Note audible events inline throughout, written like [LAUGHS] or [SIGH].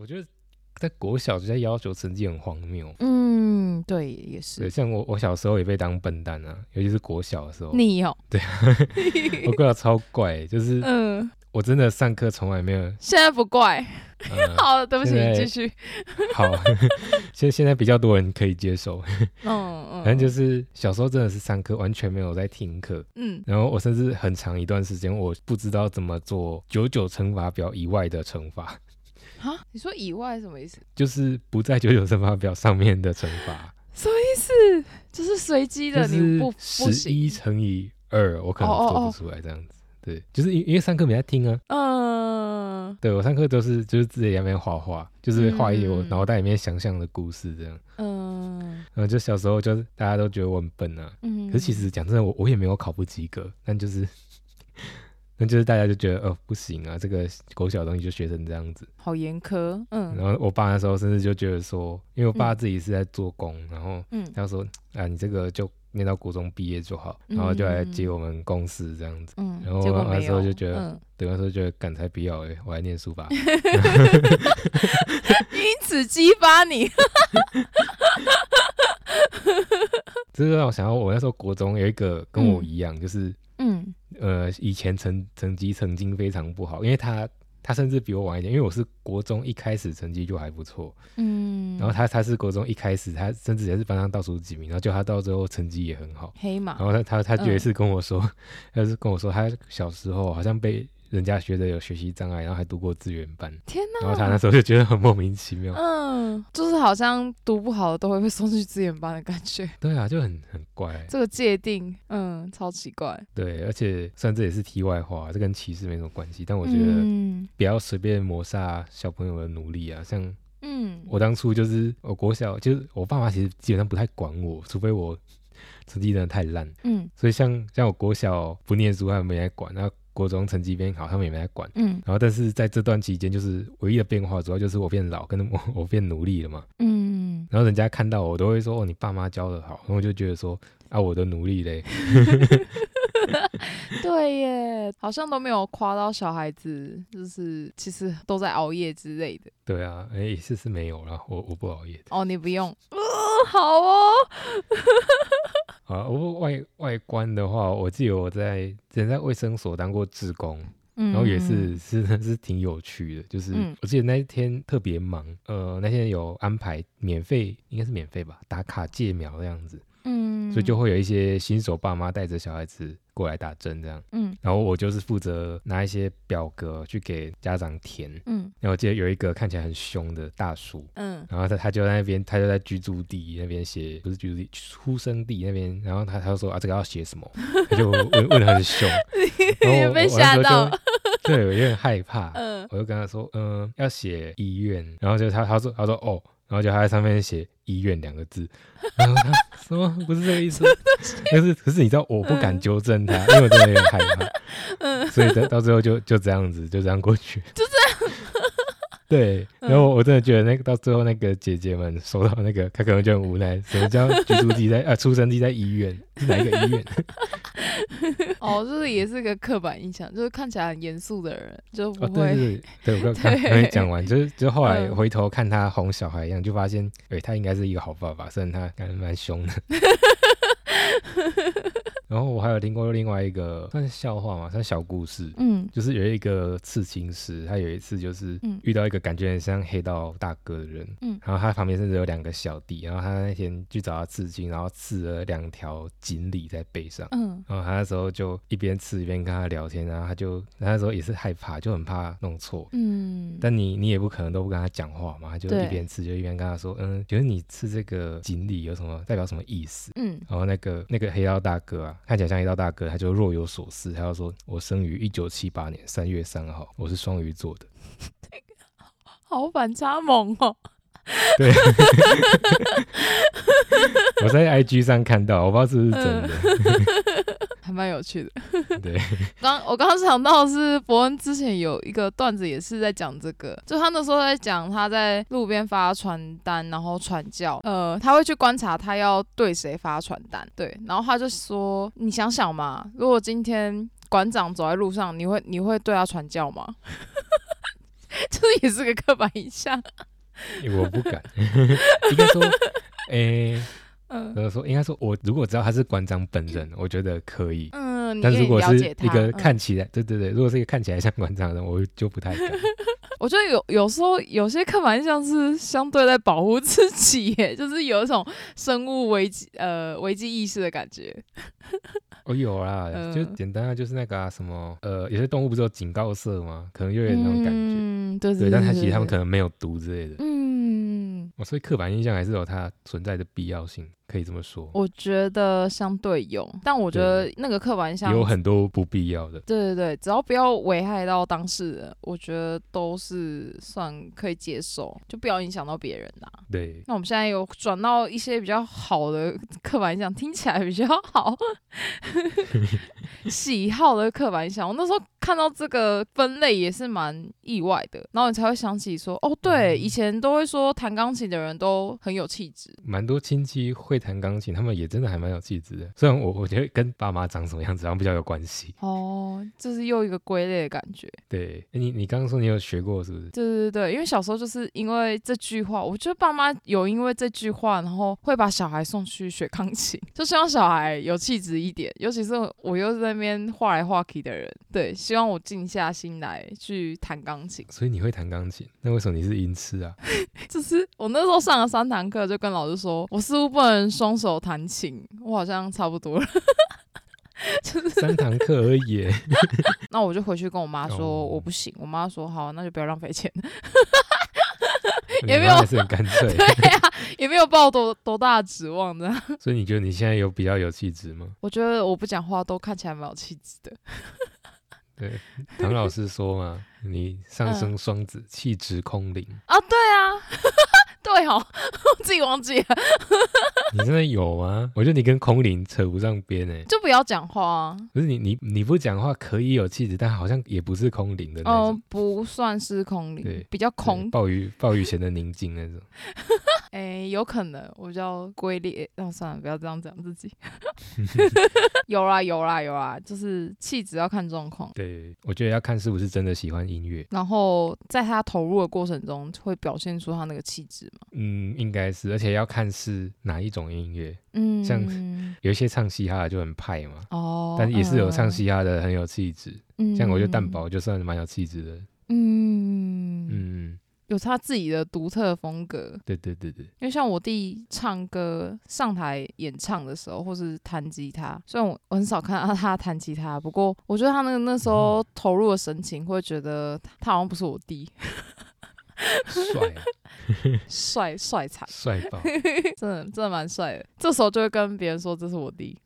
我觉得在国小就在要求成绩很荒谬。嗯，对，也对，是。像我我小时候也被当笨蛋啊，尤其是国小的时候，你哦，我国小超怪，就是嗯，我真的上课从来没有，现在不怪。呃、[LAUGHS] 好了，对不起，你继续。好，[LAUGHS] 现现在比较多人可以接受，嗯嗯，[LAUGHS] 反正就是小时候真的是上课完全没有在听课，嗯，然后我甚至很长一段时间我不知道怎么做九九乘法表以外的乘法，哈，你说以外什么意思？就是不在九九乘法表上面的乘法，什么意思？就是随机的，你不不十。一乘以二，我可能做不出来这样子。对，就是因因为上课没在听啊，嗯对我上课都是就是自己在那边画画，就是画一些我嗯脑袋里面想象的故事这样。嗯然后就小时候就是大家都觉得我很笨啊，嗯，可是其实讲真的，我我也没有考不及格，但就是，那就是大家就觉得哦不行啊，这个狗小的东西就学成这样子。好严苛。嗯然后我爸那时候甚至就觉得说，因为我爸自己是在做工，然后嗯他说啊你这个就念到国中毕业就好，然后就来接我们公司这样子。嗯，然后结果没那时候就觉得嗯，对，那时候觉得干才不要哎、我还念书吧。因此激发你。[LAUGHS] 这个让我想到，我那时候国中有一个跟我一样，就是嗯呃，以前成成绩曾经非常不好，因为他他甚至比我晚一点，因为我是国中一开始成绩就还不错，嗯，然后他他是国中一开始，他甚至也是班上倒数几名，然后就他到最后成绩也很好，黑马。然后他他他嗯。有一次跟我说，[LAUGHS] 他是跟我说他小时候好像被人家学的有学习障碍，然后还读过资源班，天哪！然后他那时候就觉得很莫名其妙，嗯，就是好像读不好的都会被送去资源班的感觉，[LAUGHS] 对啊，就很很怪，这个界定，嗯，超奇怪。对，而且虽然这也是题外话，这跟歧视没什么关系，但我觉得嗯不要随便抹杀小朋友的努力啊，像。嗯，我当初就是我国小，就是我爸妈其实基本上不太管我，除非我成绩真的太烂。嗯所以像像我国小不念书，他们没来管；然后国中成绩变好，他们也没来管。嗯然后但是在这段期间，就是唯一的变化，主要就是我变老，跟我 [LAUGHS] 我变努力了嘛。嗯，然后人家看到我都会说：“哦，你爸妈教的好。”然后我就觉得说：“啊，我的努力嘞。[LAUGHS] 对耶，好像都没有夸到小孩子，就是其实都在熬夜之类的。[LAUGHS] ”对啊，哎，是是没有啦，我我不熬夜的。哦，你不用，哦，好哦，啊，我外外观的话，我记得我在之前在卫生所当过志工。然然后也是是是挺有趣的，就是嗯我记得那一天特别忙，呃，那天有安排免费，应该是免费吧，打卡戒苗这样子，嗯，所以就会有一些新手爸妈带着小孩子过来打针这样，嗯然后我就是负责拿一些表格去给家长填，嗯然后我记得有一个看起来很凶的大叔。嗯然后他他就在那边，他就在居住地那边写，不是居住地，出生地那边。然后他他就说啊，这个要写什么？[LAUGHS] 他就问问的很凶，[LAUGHS] 然后也被吓到就，对，我有点害怕。[LAUGHS] 嗯我就跟他说，嗯、要写医院，然后就他他说他说哦，然后就还在上面写医院两个字，[LAUGHS] 然后他什么不是这个意思，可是可是你知道我不敢纠正他，因为我真的有点害怕，所以到到最后就就这样子就这样过去，就这样。对，然后我真的觉得那个到最后那个姐姐们收到那个，她可能就很无奈，什么叫居住地在啊出生地在医院，是哪一个医院？[LAUGHS] [LAUGHS] 哦，就是也是个刻板印象，就是看起来很严肃的人就不哦，对会，对我刚 [LAUGHS] 刚还没讲完，就是就后来嗯回头看他哄小孩一样，就发现，哎、他应该是一个好爸爸，虽然他感觉蛮凶的。[LAUGHS] 然后我还有听过另外一个算是笑话嘛，算小故事，嗯就是有一个刺青师，他有一次就是嗯遇到一个感觉很像黑道大哥的人，嗯然后他旁边甚至有两个小弟，然后他那天去找他刺青，然后刺了两条锦鲤在背上。嗯然后他那时候就一边刺一边跟他聊天，然后他就他那时候也是害怕，就很怕弄错。嗯，但你你也不可能都不跟他讲话嘛，他就一边刺就一边跟他说，嗯，觉得你刺这个锦鲤有什么代表什么意思？嗯然后那个那个黑道大哥啊，看起来像一道大哥，他就若有所思，他就说：“我生于一九七八年三月三号，我是双鱼座的。好反差萌哦，”对，[LAUGHS] 我在 IG 上看到，我不知道是不是真的。还蛮有趣的。[LAUGHS] 对，[LAUGHS] 刚我刚刚想到的是伯恩之前有一个段子也是在讲这个，就他那时候在讲他在路边发传单，然后传教，呃，他会去观察他要对谁发传单，对，然后他就说，你想想嘛，如果今天馆长走在路上，你会你会对他传教吗？就就是也是个刻板印象。我不敢，[LAUGHS] 应该说，诶、嗯呃，说应该说，我如果知道他是馆长本人，我觉得可以。嗯，但如果是一个嗯看起来，对对对，如果是一个看起来像馆长的人，我就不太敢。[LAUGHS] 我觉得有有时候有些刻板印象是相对在保护自己耶，[LAUGHS] 就是有一种生物危机呃危机意识的感觉。我 [LAUGHS] 有啦，就嗯简单啊就是那个啊，什么呃，有些动物不是有警告色吗？可能又有点那种感觉。嗯，对对，但它其实它们可能没有毒之类的。嗯，哦，所以刻板印象还是有它存在的必要性，可以这么说。我觉得相对有，但我觉得那个刻板印象有很多不必要的。对对对，只要不要危害到当事人，我觉得都是算可以接受，就不要影响到别人啦。对，那我们现在有转到一些比较好的刻板印象，听起来比较好，[LAUGHS] 喜好的刻板印象。我那时候看到这个分类也是蛮意外的，然后你才会想起说，哦，对，以前都会说弹钢琴的人都很有气质。蛮多亲戚会弹钢琴，他们也真的还蛮有气质的。虽然我我觉得跟爸妈长什么样子好像比较有关系。哦，就是又一个归类的感觉。对，诶你你刚刚说你有学过是不是？对对对，因为小时候就是因为这句话，我觉得爸妈有因为这句话，然后会把小孩送去学钢琴，[LAUGHS] 就希望小孩有气质一点。尤其是我又是在那边画来画去的人，对，希望我静下心来去弹钢琴。所以你会弹钢琴，那为什么你是音痴啊？[LAUGHS] 就是我那时候上了三堂课，就跟老师说，我似乎不能双手弹琴，我好像差不多了。[LAUGHS] 三堂课而已。[LAUGHS] 那我就回去跟我妈说哦我不行，我妈说好，那就不要浪费钱，[LAUGHS] 也没有还是很干脆。对呀、也没有抱多多大的指望的。所以你觉得你现在有比较有气质吗？我觉得我不讲话都看起来蛮有气质的。对，唐老师说嘛，你上升双子，气质空灵，啊，对啊，[LAUGHS] 对哦，我 [LAUGHS] 自己忘记了，[LAUGHS] 你真的有吗？我觉得你跟空灵扯不上边哎。就不要讲话啊。不是你你你不讲话可以有气质，但好像也不是空灵的那哦种。，不算是空灵对，比较空。暴雨暴雨前的宁静那种。哎，有可能我比较龟裂。哦，算了，不要这样讲自己。[LAUGHS] 有啦，有啦，有啦，就是气质要看状况。对，我觉得要看是不是真的喜欢音乐。然后在他投入的过程中，会表现出他那个气质嘛？嗯，应该是，而且要看是哪一种音乐。嗯，像有一些唱嘻哈的就很派嘛，哦，但也是有唱嗯嘻哈的很有气质。嗯像我觉得蛋堡就算蛮有气质的。嗯，嗯，有他自己的独特风格。对对对对，因为像我弟唱歌上台演唱的时候，或是弹吉他，虽然我我很少看到 [LAUGHS] 他弹吉他，不过我觉得他那个那时候投入的神情，会觉得他好像不是我弟，帅啊，[LAUGHS] 帅帅惨，帅爆！[LAUGHS] 真的真的蛮帅的。这时候就会跟别人说这是我弟，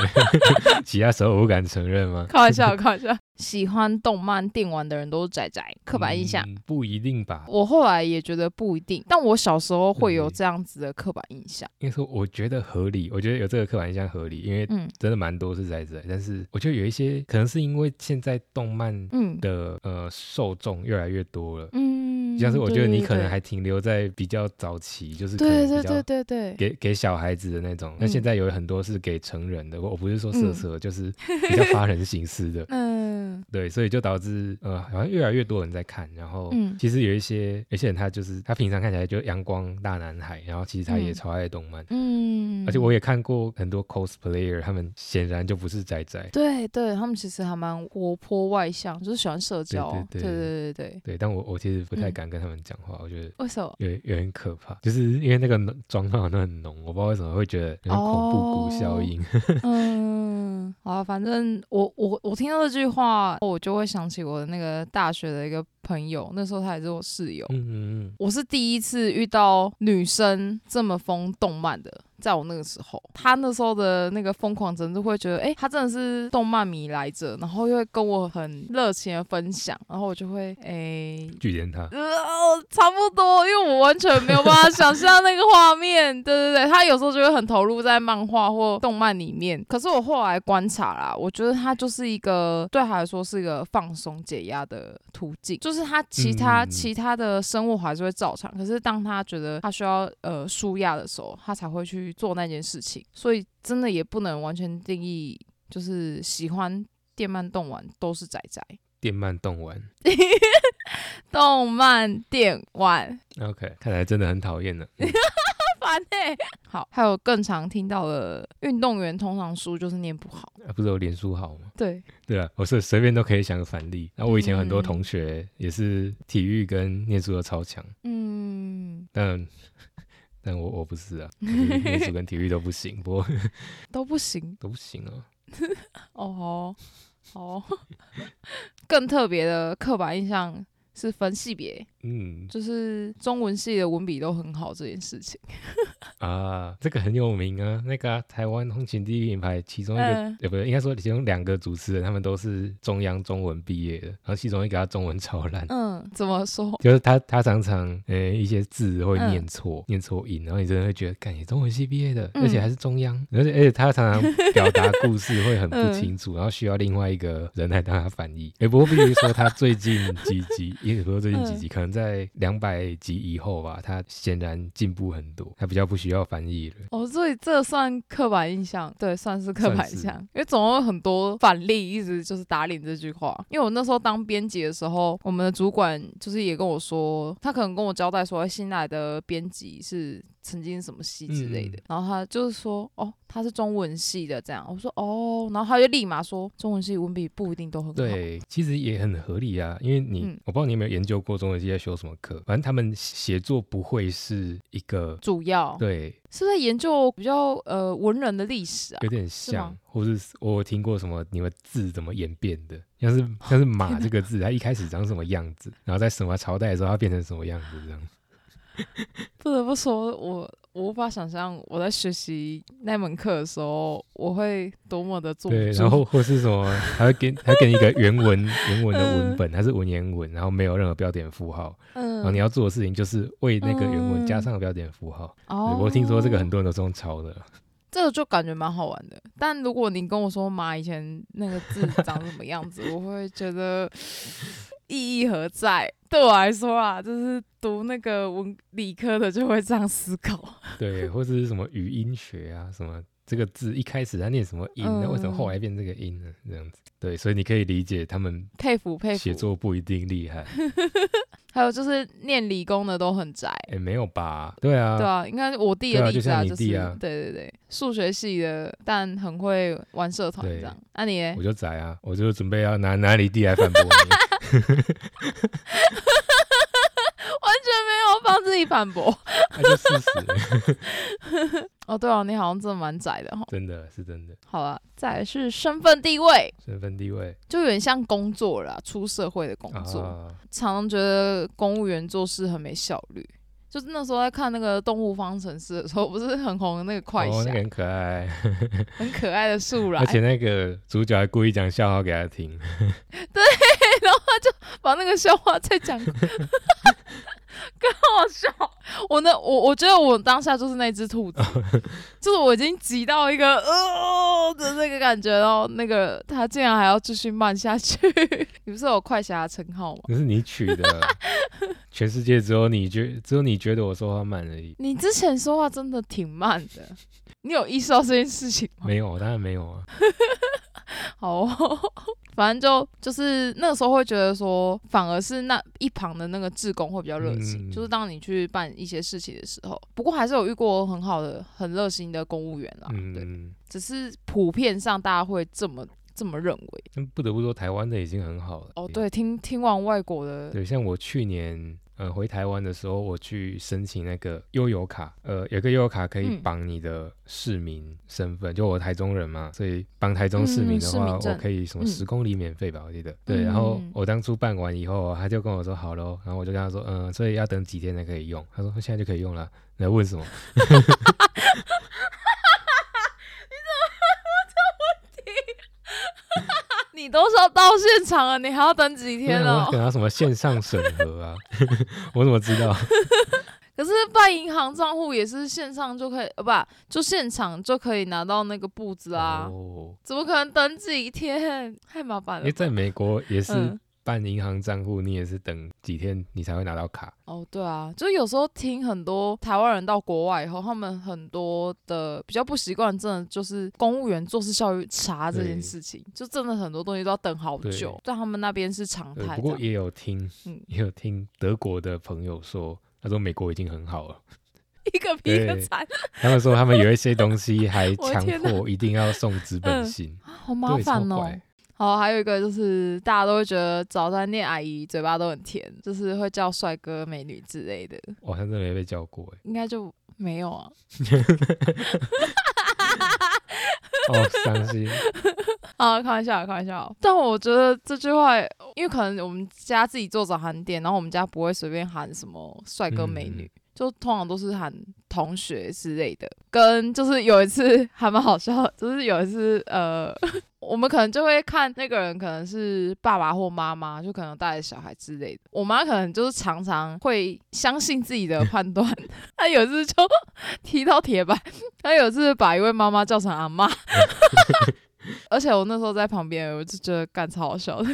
[LAUGHS] 其他时候我不敢承认吗？开玩笑开玩笑。喜欢动漫电玩的人都是宅宅，刻板印象。嗯不一定吧？我后来也觉得不一定，但我小时候会有这样子的刻板印象。应该说，我觉得合理，我觉得有这个刻板印象合理，因为嗯真的蛮多是在这，但是我觉得有一些可能是因为现在动漫嗯的呃受众越来越多了，嗯，像是我觉得你可能还停留在比较早期，就是可对对对对对，给给小孩子的那种，那嗯。现在有很多是给成人的，我我不是说色嗯。色，就是比较发人省思的。[LAUGHS] 嗯。对，所以就导致呃，好像越来越多人在看，然后嗯。其实有一些有些人他就是他平常看起来就阳光大男孩，然后其实他也嗯。超爱动漫，嗯，而且我也看过很多 cosplayer，他们显然就不是宅宅，对对，他们其实还蛮活泼外向，就是喜欢社交。对。对对对对对。对，但我我其实不太嗯敢跟他们讲话，我觉得为什么？有有点可怕，就是因为那个妆化都很浓，我不知道为什么会觉得有点恐怖谷效应。[LAUGHS] 嗯，好啊，反正我我我听到这句话，我就会想起我的那个大学的一个朋友，那时候他也是我室友。嗯嗯嗯，我是第一次遇到女生这么疯动漫的，在我那个时候，他那时候的那个疯狂程度，会觉得，哎、他真的是动漫迷来着，然后又会跟我很热情的分享，然后我就会，哎、拒绝他，呃，差不多，因为我完全没有办法想象那个画面。[LAUGHS] 对对对，他有时候就会很投入在漫画或动漫里面。可是我后来观察啦，我觉得他就是一个对他来说是一个放松解压的途径，就是他其他、嗯其他的生物还是会照常，可是当他觉得他需要呃舒压的时候，他才会去做那件事情。所以真的也不能完全定义，就是喜欢电漫动玩都是宅宅。电漫动玩，[LAUGHS] 动漫电玩，OK，看来真的很讨厌呢。嗯 [LAUGHS] 烦哎、好，还有更常听到的运动员通常书就是念不好。啊不是有脸书好吗？对，对啊，我是随便都可以想个反例。那我以前很多嗯同学也是体育跟念书都超强，嗯，但但我我不是啊，我就是念书跟体育都不行，不过 [LAUGHS] 都不行都不行啊。[LAUGHS] 哦。哦，[LAUGHS] 更特别的刻板印象是分系别，嗯就是中文系的文笔都很好这件事情。[LAUGHS] 啊，这个很有名啊，那个啊、台湾通勤第一品牌其中一个，不对，应该说其中两个主持人，他们都是中央中文毕业的，然后其中一个他中文超烂。嗯，怎么说？就是他，他常常呃一些字会嗯念错，念错音，然后你真的会觉得，干你中文系毕业的，嗯而且还是中央，而且而且他常常 [LAUGHS] 表达故事会很不嗯清楚，然后需要另外一个人来当他翻译。哎，不过必须说他最近几集，也不是最近几集，可能在两百集以后吧，他显然进步很多，他比较不需要翻译了。哦，所以这算刻板印象，对，算是刻板印象，因为总有很多反例一直就是打脸这句话。因为我那时候当编辑的时候，我们的主管就是也跟我说，他可能跟我交代说，新来的编辑是曾经什么系之类的，嗯。然后他就是说，哦，他是中文系的这样，我说哦，然后他就立马说，中文系文笔不一定都很好，对，其实也很合理啊，因为你，嗯。我不知道你有没有研究过中文系在修什么课，反正他们写作不会是一个，主要。对，是在研究比较呃文人的历史啊？有，点吗？像，或是我有听过什么你们字怎么演变的，像是像是马这个字，它一开始长什么样子，然后在什么朝代的时候它变成什么样子这样。[LAUGHS] 不得不说，我我无法想象我在学习那门课的时候，我会多么的坐不对，然后或是什么，还会给还给你一个原文原文的文嗯本，它是文言文，然后没有任何标点符号，嗯然后你嗯，要做的事情就是为那个原文加嗯上标点符号。对哦，我听说这个很多人都是用抄的，[LAUGHS] 这个就感觉蛮好玩的。但如果你跟我说妈以前那个字长什么样子，我会觉得意义何在？对我来说啊，就是读那个文理科的就会这样思考。[LAUGHS] 对，或者是什么语音学啊，什么这个字一开始它念什么音，那、为什么后来变这个音呢？这样子，对，所以你可以理解他们佩服佩服写服。作不一定厉害，[LAUGHS] 还有就是念理工的都很宅。哎、没有吧？对啊，对啊，应该我弟的例子啊、就像你弟啊对对对，数学系的，但很会玩社团对这样。那、你呢我就宅啊，我就准备要拿拿你弟来反驳你，完全没有帮自己反驳。[LAUGHS] 那就事实，[LAUGHS] 哦，对哦，你好像真的蛮窄的哈。真的是真的，好了，再来是身份地位，身份地位。就有点像工作了啦，出社会的工作。啊，常常觉得公务员做事很没效率。就是那时候在看那个《动物方程式》的时候，不是很红的那个快哦，侠，那个很可爱，[LAUGHS] 很可爱的树懒。而，且那个主角还故意讲笑话给他听，然后他就把那个笑话再讲，[LAUGHS] 更好笑。我那我我觉得我当下就是那只兔子，[LAUGHS] 就是我已经急到一个呃的那个感觉，然后那个他竟然还要继续慢下去。[LAUGHS] 你不是有快侠的称号吗？那是你取的，全世界只有你觉只有你觉得我说话慢而已，你之前说话真的挺慢的，你有意识到这件事情吗？没有，当然没有啊，[LAUGHS] 好、哦，反正就就是那个时候会觉得说，反而是那一旁的那个志工会比较热情，嗯就是当你去办一些事情的时候。不过还是有遇过很好的、很热心的公务员啦，只是普遍上大家会这么这么认为。但不得不说台湾的已经很好了，哦，对，听听完外国的，对，像我去年呃回台湾的时候，我去申请那个悠游卡，呃，有个悠游卡可以嗯绑你的市民身份，就我台中人嘛，所以绑台中市民的话，我可以什么嗯十公里免费吧，我记得。对，然后嗯我当初办完以后，他就跟我说好咯，然后我就跟他说，嗯、所以要等几天才可以用？他说现在就可以用了。你在问什么？[LAUGHS] 你都是要到现场了，你还要等几天啊我？等到什么线上审核啊？[LAUGHS] 我怎么知道？[LAUGHS] 可是办银行账户也是线上就可以，呃，不，就现场就可以拿到那个簿子啊。哦，怎么可能等几天？太麻烦了吧。因为在美国也是嗯办银行账户，你也是等几天你才会拿到卡。哦，对啊，就有时候听很多台湾人到国外以后，他们很多的比较不习惯，真的就是公务员做事效率差这件事情，就真的很多东西都要等好久，在他们那边是常，态。不过也有听，嗯也有听德国的朋友说，他说美国已经很好了。[LAUGHS] 一个比一个惨，他们说他们有一些东西还 [LAUGHS] 强迫一定要送纸本嗯信，好麻烦哦。怪。好，还有一个就是大家都会觉得早餐店阿姨嘴巴都很甜，就是会叫帅哥美女之类的，我好像真的没被叫过哎。应该就没有啊。[LAUGHS] [LAUGHS] 哦，伤心。啊，开玩笑，开玩笑。但我觉得这句话，因为可能我们家自己做早餐店，然后我们家不会随便喊什么帅哥美女，嗯就通常都是喊同学之类的。跟就是有一次还蛮好笑，就是有一次呃，[LAUGHS] 我们可能就会看那个人可能是爸爸或妈妈，就可能带着小孩之类的。我妈可能就是常常会相信自己的 [LAUGHS] 判断，她有一次就 [LAUGHS] 踢到铁板，她有一次把一位妈妈叫成阿妈。而且我那时候在旁边，我就觉得干超好笑的。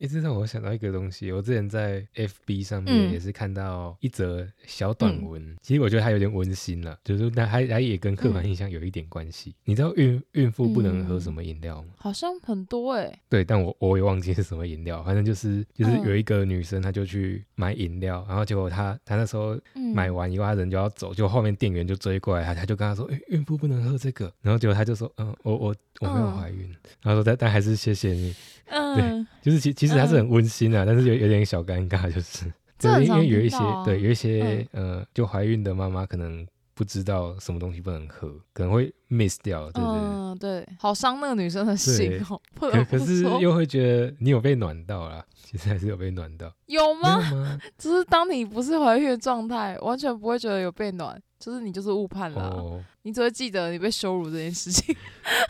一直让我想到一个东西，我之前在 FB 上面嗯。也是看到一则小短文，其实我觉得它有点温馨了，就是那还还也跟刻板印象有一点关系。你知道孕孕妇不能喝什么饮料吗？好像很多哎、对，但我我也忘记是什么饮料，反正就是就是嗯。有一个女生，她就去买饮料，然后结果她她那时候嗯，买完以后，她人就要走，就后面店员就追过来，她她就跟她说，哎、孕妇不能喝这个，然后结果她就说，嗯，我我我没有嗯。怀孕，然后说但但还是谢谢你，嗯，对就是其其实还是很温馨啊，但是有有点小尴尬，就是。[LAUGHS] 因为有一些对有一些、呃，就怀孕的妈妈可能不知道什么东西不能喝，可能会 miss 掉，对对对。嗯，对，好伤那个女生的心哦、不可可是又会觉得你有被暖到啦，[LAUGHS] 其实还是有被暖到，没有有吗？吗？[LAUGHS] 只是当你不是怀孕的状态，完全不会觉得有被暖，就是你就是误判了啊、哦，你只会记得你被羞辱这件事情。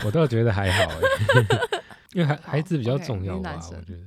我倒觉得还好哎，因为孩孩子比较重要吧，我觉得。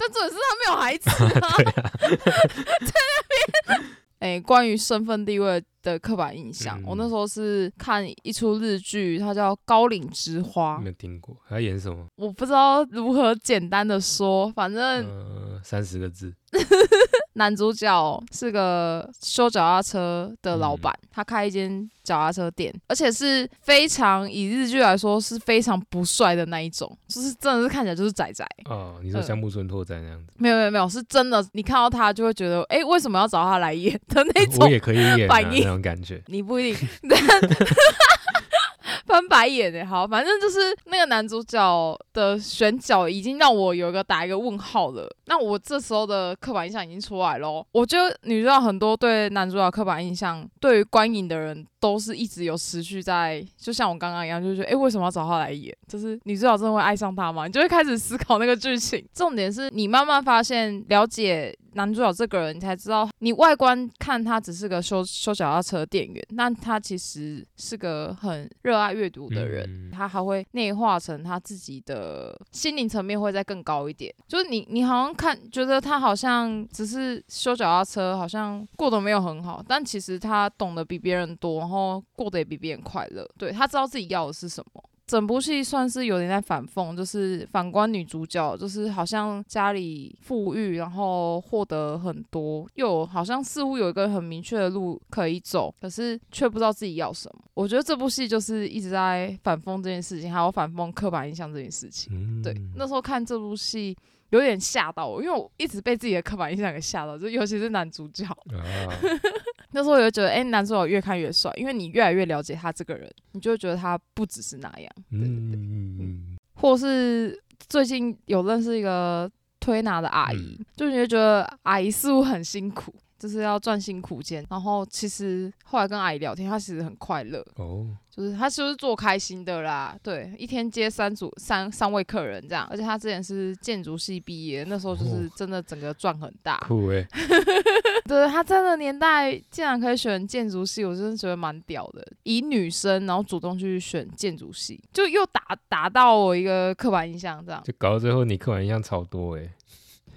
但重点是他没有孩子啊，[LAUGHS] [LAUGHS] 在那边。[LAUGHS] 哎、关于身份地位的刻板印象，嗯我那时候是看一出日剧，它叫《高岭之花没》，有听过，他演什么？我不知道如何简单的说，反正呃，三十个字，[LAUGHS] 男主角是个修脚踏车的老板，嗯他开一间脚踏车店，而且是非常以日剧来说是非常不帅的那一种，就是真的是看起来就是仔仔。哦，你说嗯像木村拓哉那样子，没有没有没有，是真的，你看到他就会觉得，哎、为什么要找他来演的那 [LAUGHS] 我种？也可以演啊反应那种感觉。你不一定，[LAUGHS] 翻白眼的。好，反正就是那个男主角的选角已经让我有一个打一个问号了。那我这时候的刻板印象已经出来咯。我觉得女主角很多对男主角刻板印象，对于观影的人都是一直有持续在，就像我刚刚一样，就觉得哎、诶为什么要找他来演？就是女主角真的会爱上他吗？你就会开始思考那个剧情。重点是你慢慢发现了解男主角这个人，你才知道你外观看他只是个修修脚踏车店员，那他其实是个很热爱阅读的人，嗯他还会内化成他自己的心灵层面会再更高一点。就是你你好像看觉得他好像只是修脚踏车，好像过得没有很好，但其实他懂得比别人多，然后过得也比别人快乐。对他知道自己要的是什么。整部戏算是有点在反讽，就是反观女主角，就是好像家里富裕，然后获得很多，又好像似乎有一个很明确的路可以走，可是却不知道自己要什么。我觉得这部戏就是一直在反讽这件事情，还有反讽刻板印象这件事情。嗯，对，那时候看这部戏有点吓到我，因为我一直被自己的刻板印象给吓到，就尤其是男主角。啊，那时候我就觉得，哎、男主角越看越帅，因为你越来越了解他这个人，你就会觉得他不只是那样。对对对，嗯，或是最近有认识一个推拿的阿姨，嗯就你会觉得阿姨似乎很辛苦，就是要赚辛苦钱。然后其实后来跟阿姨聊天，她其实很快乐，哦，就是她就是做开心的啦。对，一天接三组三三位客人这样，而且她之前是建筑系毕业，那时候就是哦真的整个赚很大。[LAUGHS] 酷哎，对她真的年代竟然可以选建筑系，我真的觉得蛮屌的。以女生然后主动去选建筑系，就又打打到我一个刻板印象，这样就搞到最后你刻板印象超多哎，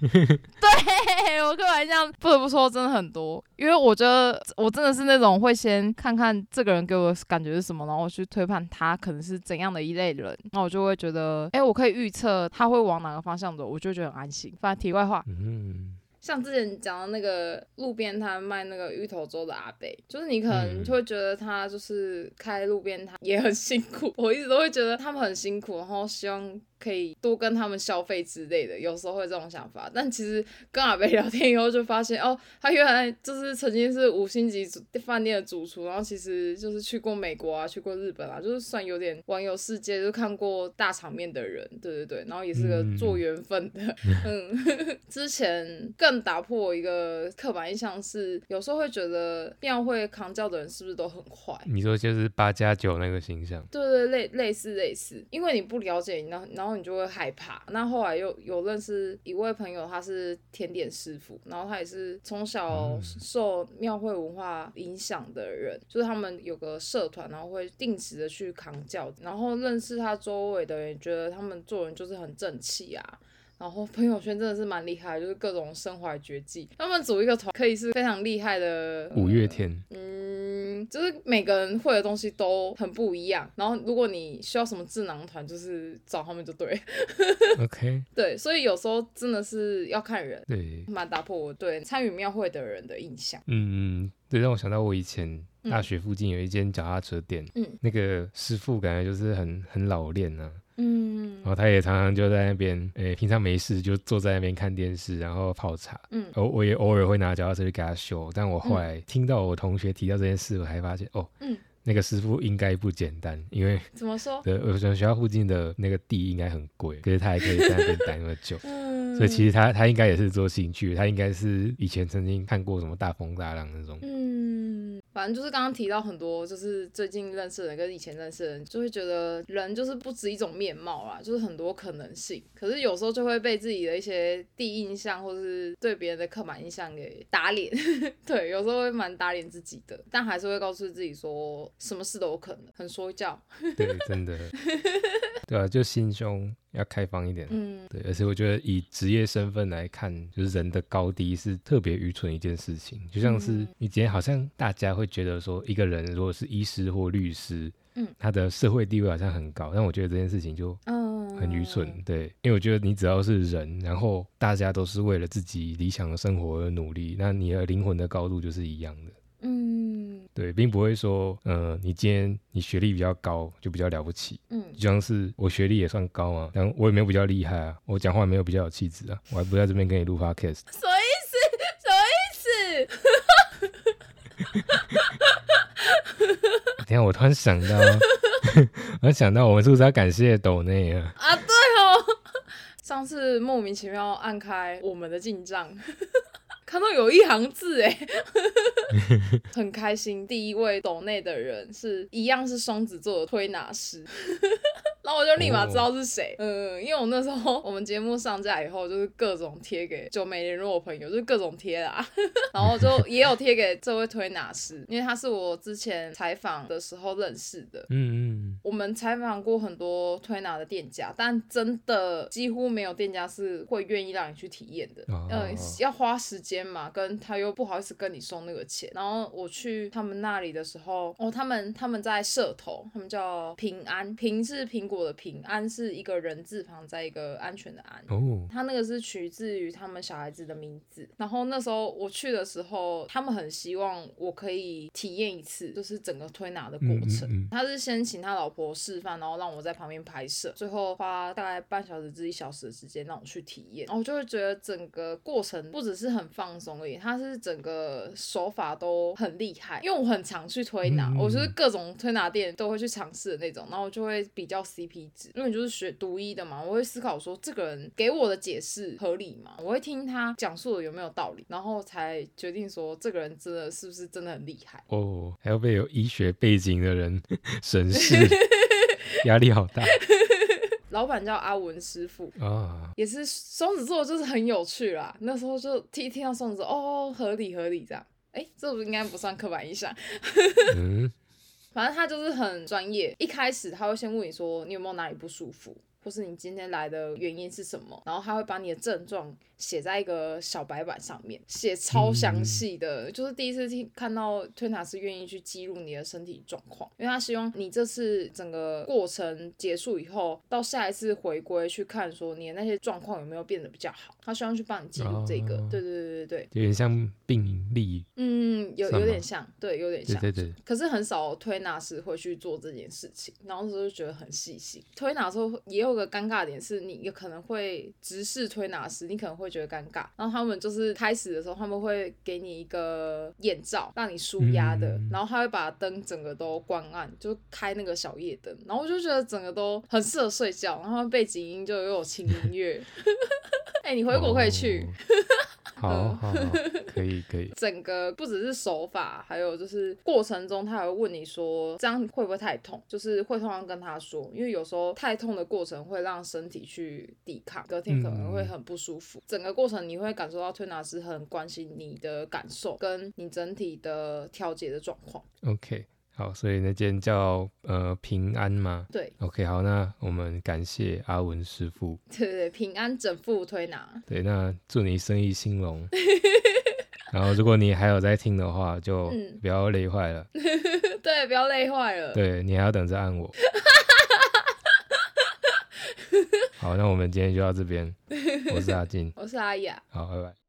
[LAUGHS] 对我开玩笑不得不说真的很多，因为我觉得我真的是那种会先看看这个人给我的感觉是什么，然后我去推判他可能是怎样的一类人，那我就会觉得，哎，我可以预测他会往哪个方向走，我就觉得很安心。反正题外话，嗯，像之前讲的那个路边摊卖那个芋头粥的阿伯，就是你可能就会觉得他就是开路边摊也很辛苦，我一直都会觉得他们很辛苦，然后希望。可以多跟他们消费之类的，有时候会这种想法。但其实跟阿贝 [LAUGHS] 聊天以后，就发现哦，他原来就是曾经是五星级饭店的主厨，然后其实就是去过美国啊，去过日本啊，就是算有点环游世界，就看过大场面的人。对对对，然后也是个做缘分的。[LAUGHS] 嗯，[LAUGHS] 之前更打破我一个刻板印象是，有时候会觉得庙会扛教的人是不是都很坏？你说就是八加九那个形象？对对，类类似类似，因为你不了解，然后然后。你就会害怕。那后来又有认识一位朋友，他是甜点师傅，然后他也是从小受庙会文化影响的人，就是他们有个社团，然后会定时的去扛轿，然后认识他周围的人，觉得他们做人就是很正气啊。然后朋友圈真的是蛮厉害，就是各种身怀绝技。他们组一个团可以是非常厉害的五月天。嗯，就是每个人会的东西都很不一样。然后如果你需要什么智囊团，就是找他们就对。OK。[LAUGHS] 对，所以有时候真的是要看人。对。蛮打破我对参与庙会的人的印象。嗯嗯，对，让我想到我以前大学附近有一间脚踏车店，嗯，那个师傅感觉就是很很老练啊。嗯，然后他也常常就在那边，诶，平常没事就坐在那边看电视，然后泡茶。嗯，我我也偶尔会拿脚踏车去给他修，但我后来听到我同学提到这件事，我还发现，哦，嗯，那个师傅应该不简单，因为怎么说？对，我觉得学校附近的那个地应该很贵，可是他还可以在那边待那么久，[LAUGHS] 所以其实他他应该也是做兴趣，他应该是以前曾经看过什么大风大浪那种。嗯。反正就是刚刚提到很多，就是最近认识的人跟以前认识的人，就会觉得人就是不止一种面貌啦，就是很多可能性。可是有时候就会被自己的一些第一印象，或者是对别人的刻板印象给打脸。[LAUGHS] 对，有时候会蛮打脸自己的，但还是会告诉自己说，什么事都有可能，很说教。对，真的。[LAUGHS] 对啊，就心胸。要开放一点，嗯，对，而且我觉得以职业身份来看，就是人的高低是特别愚蠢一件事情。就像是你今天好像大家会觉得说，一个人如果是医师或律师，嗯，他的社会地位好像很高，但我觉得这件事情就很愚蠢，对，因为我觉得你只要是人，然后大家都是为了自己理想的生活而努力，那你的灵魂的高度就是一样的。嗯，对，并不会说，呃，你今天你学历比较高就比较了不起，嗯，就像是我学历也算高啊，但我也没有比较厉害啊，我讲话没有比较有气质啊，我还不在这边跟你录 podcast，什么意思？什么意思？[LAUGHS] 等下我突然想到，[LAUGHS] 我想到我们是不是要感谢抖内啊？啊，对哦，[LAUGHS] 上次莫名其妙按开我们的进账。看到有一行字哎，[LAUGHS] 很开心。第一位懂内的人是一样是双子座的推拿师。然后我就立马知道是谁，嗯，因为我那时候我们节目上架以后，就是各种贴给就没联络朋友，就是各种贴啦，[LAUGHS] 然后就 [LAUGHS] 也有贴给这位推拿师，因为他是我之前采访的时候认识的，嗯嗯，我们采访过很多推拿的店家，但真的几乎没有店家是会愿意让你去体验的，嗯，要花时间嘛，跟他又不好意思跟你收那个钱，然后我去他们那里的时候，哦，他们他们在社头，他们叫平安，平是苹果。我的平安是一个人字旁，在一个安全的安。哦，他那个是取自于他们小孩子的名字。然后那时候我去的时候，他们很希望我可以体验一次，就是整个推拿的过程。他是先请他老婆示范，然后让我在旁边拍摄，最后花大概半小时至一小时的时间让我去体验。然后我就会觉得整个过程不只是很放松而已，他是整个手法都很厉害。因为我很常去推拿，我就是各种推拿店都会去尝试的那种，然后我就会比较 C。CP 值，因为你就是学读医的嘛，我会思考说这个人给我的解释合理吗？我会听他讲述的有没有道理，然后才决定说这个人真的是不是真的很厉害哦。还要被有医学背景的人 [LAUGHS] 审视，[LAUGHS] 压力好大。[LAUGHS] 老板叫阿文师傅啊，也是双子座，就是很有趣啦。那时候就听听到双子座，哦，合理合理这样。哎，这不应该不算刻板印象。反正他就是很专业，一开始他会先问你说你有没有哪里不舒服，或是你今天来的原因是什么，然后他会把你的症状写在一个小白板上面，写超详细的，就是第一次听看到推拿师愿意去记录你的身体状况，因为他希望你这次整个过程结束以后，到下一次回归去看说你的那些状况有没有变得比较好，他希望去帮你记录这个，哦对对对对对，有点像病例，嗯，有有点像，对，有点像，对对对，可是很少推拿师会去做这件事情，然后就觉得很细心。推拿的时候也有个尴尬点是，你有可能会直视推拿师，你可能会觉得尴尬。然后他们就是开始的时候，他们会给你一个眼罩让你舒压的，嗯然后他会把灯整个都关暗，就开那个小夜灯，然后我就觉得整个都很适合睡觉，然后背景音就又有轻音乐。[LAUGHS] 哎、你回国可以去。哦。好好好，[LAUGHS] 可以可以。整个不只是手法，还有就是过程中，他还会问你说这样会不会太痛？就是会通常跟他说，因为有时候太痛的过程会让身体去抵抗，隔天可能会很不舒服。整个过程你会感受到推拿师很关心你的感受，跟你整体的调节的状况。OK，好，所以那间叫呃平安吗对？OK，好，那我们感谢阿文师傅。对对，平安整复推拿。对，那祝你生意兴隆。[LAUGHS] 然后，如果你还有在听的话，就嗯不要累坏了。[LAUGHS] 对，不要累坏了。对你还要等着按我。[LAUGHS] 好，那我们今天就到这边。我是阿金，[LAUGHS] 我是阿雅。好，拜拜。